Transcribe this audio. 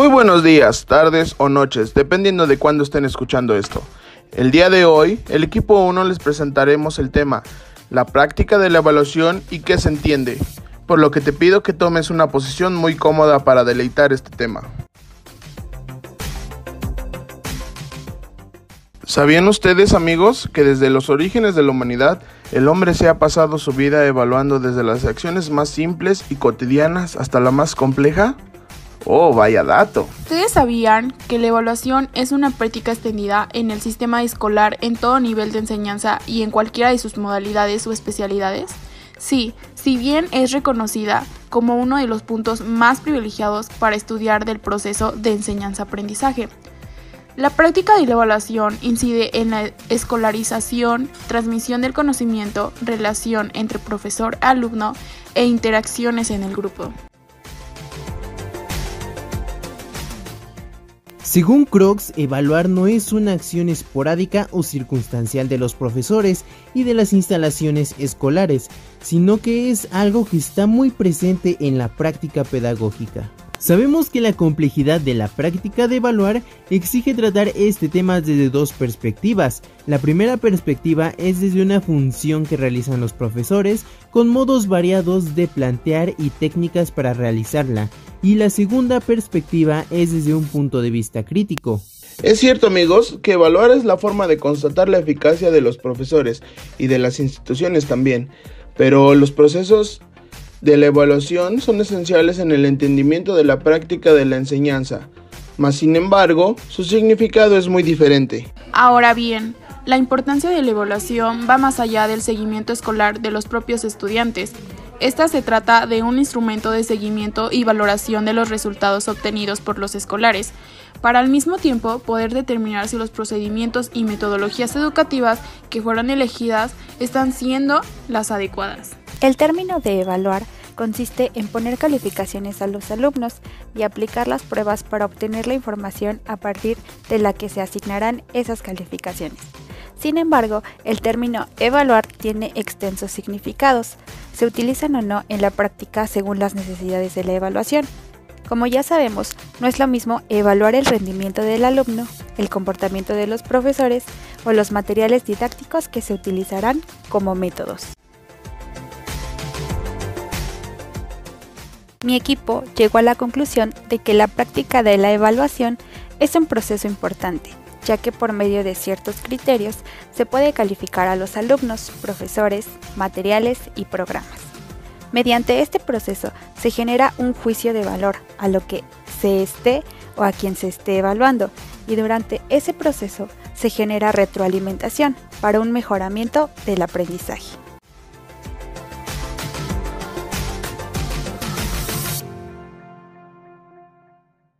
Muy buenos días, tardes o noches, dependiendo de cuándo estén escuchando esto. El día de hoy, el equipo 1 les presentaremos el tema, la práctica de la evaluación y qué se entiende, por lo que te pido que tomes una posición muy cómoda para deleitar este tema. ¿Sabían ustedes, amigos, que desde los orígenes de la humanidad, el hombre se ha pasado su vida evaluando desde las acciones más simples y cotidianas hasta la más compleja? Oh, vaya dato. ¿Ustedes sabían que la evaluación es una práctica extendida en el sistema escolar en todo nivel de enseñanza y en cualquiera de sus modalidades o especialidades? Sí, si bien es reconocida como uno de los puntos más privilegiados para estudiar del proceso de enseñanza-aprendizaje. La práctica de la evaluación incide en la escolarización, transmisión del conocimiento, relación entre profesor-alumno e interacciones en el grupo. Según Crocs, evaluar no es una acción esporádica o circunstancial de los profesores y de las instalaciones escolares, sino que es algo que está muy presente en la práctica pedagógica. Sabemos que la complejidad de la práctica de evaluar exige tratar este tema desde dos perspectivas. La primera perspectiva es desde una función que realizan los profesores con modos variados de plantear y técnicas para realizarla. Y la segunda perspectiva es desde un punto de vista crítico. Es cierto amigos que evaluar es la forma de constatar la eficacia de los profesores y de las instituciones también, pero los procesos de la evaluación son esenciales en el entendimiento de la práctica de la enseñanza, mas sin embargo, su significado es muy diferente. Ahora bien, la importancia de la evaluación va más allá del seguimiento escolar de los propios estudiantes. Esta se trata de un instrumento de seguimiento y valoración de los resultados obtenidos por los escolares, para al mismo tiempo poder determinar si los procedimientos y metodologías educativas que fueron elegidas están siendo las adecuadas. El término de evaluar consiste en poner calificaciones a los alumnos y aplicar las pruebas para obtener la información a partir de la que se asignarán esas calificaciones. Sin embargo, el término evaluar tiene extensos significados. Se utilizan o no en la práctica según las necesidades de la evaluación. Como ya sabemos, no es lo mismo evaluar el rendimiento del alumno, el comportamiento de los profesores o los materiales didácticos que se utilizarán como métodos. Mi equipo llegó a la conclusión de que la práctica de la evaluación es un proceso importante, ya que por medio de ciertos criterios se puede calificar a los alumnos, profesores, materiales y programas. Mediante este proceso se genera un juicio de valor a lo que se esté o a quien se esté evaluando y durante ese proceso se genera retroalimentación para un mejoramiento del aprendizaje.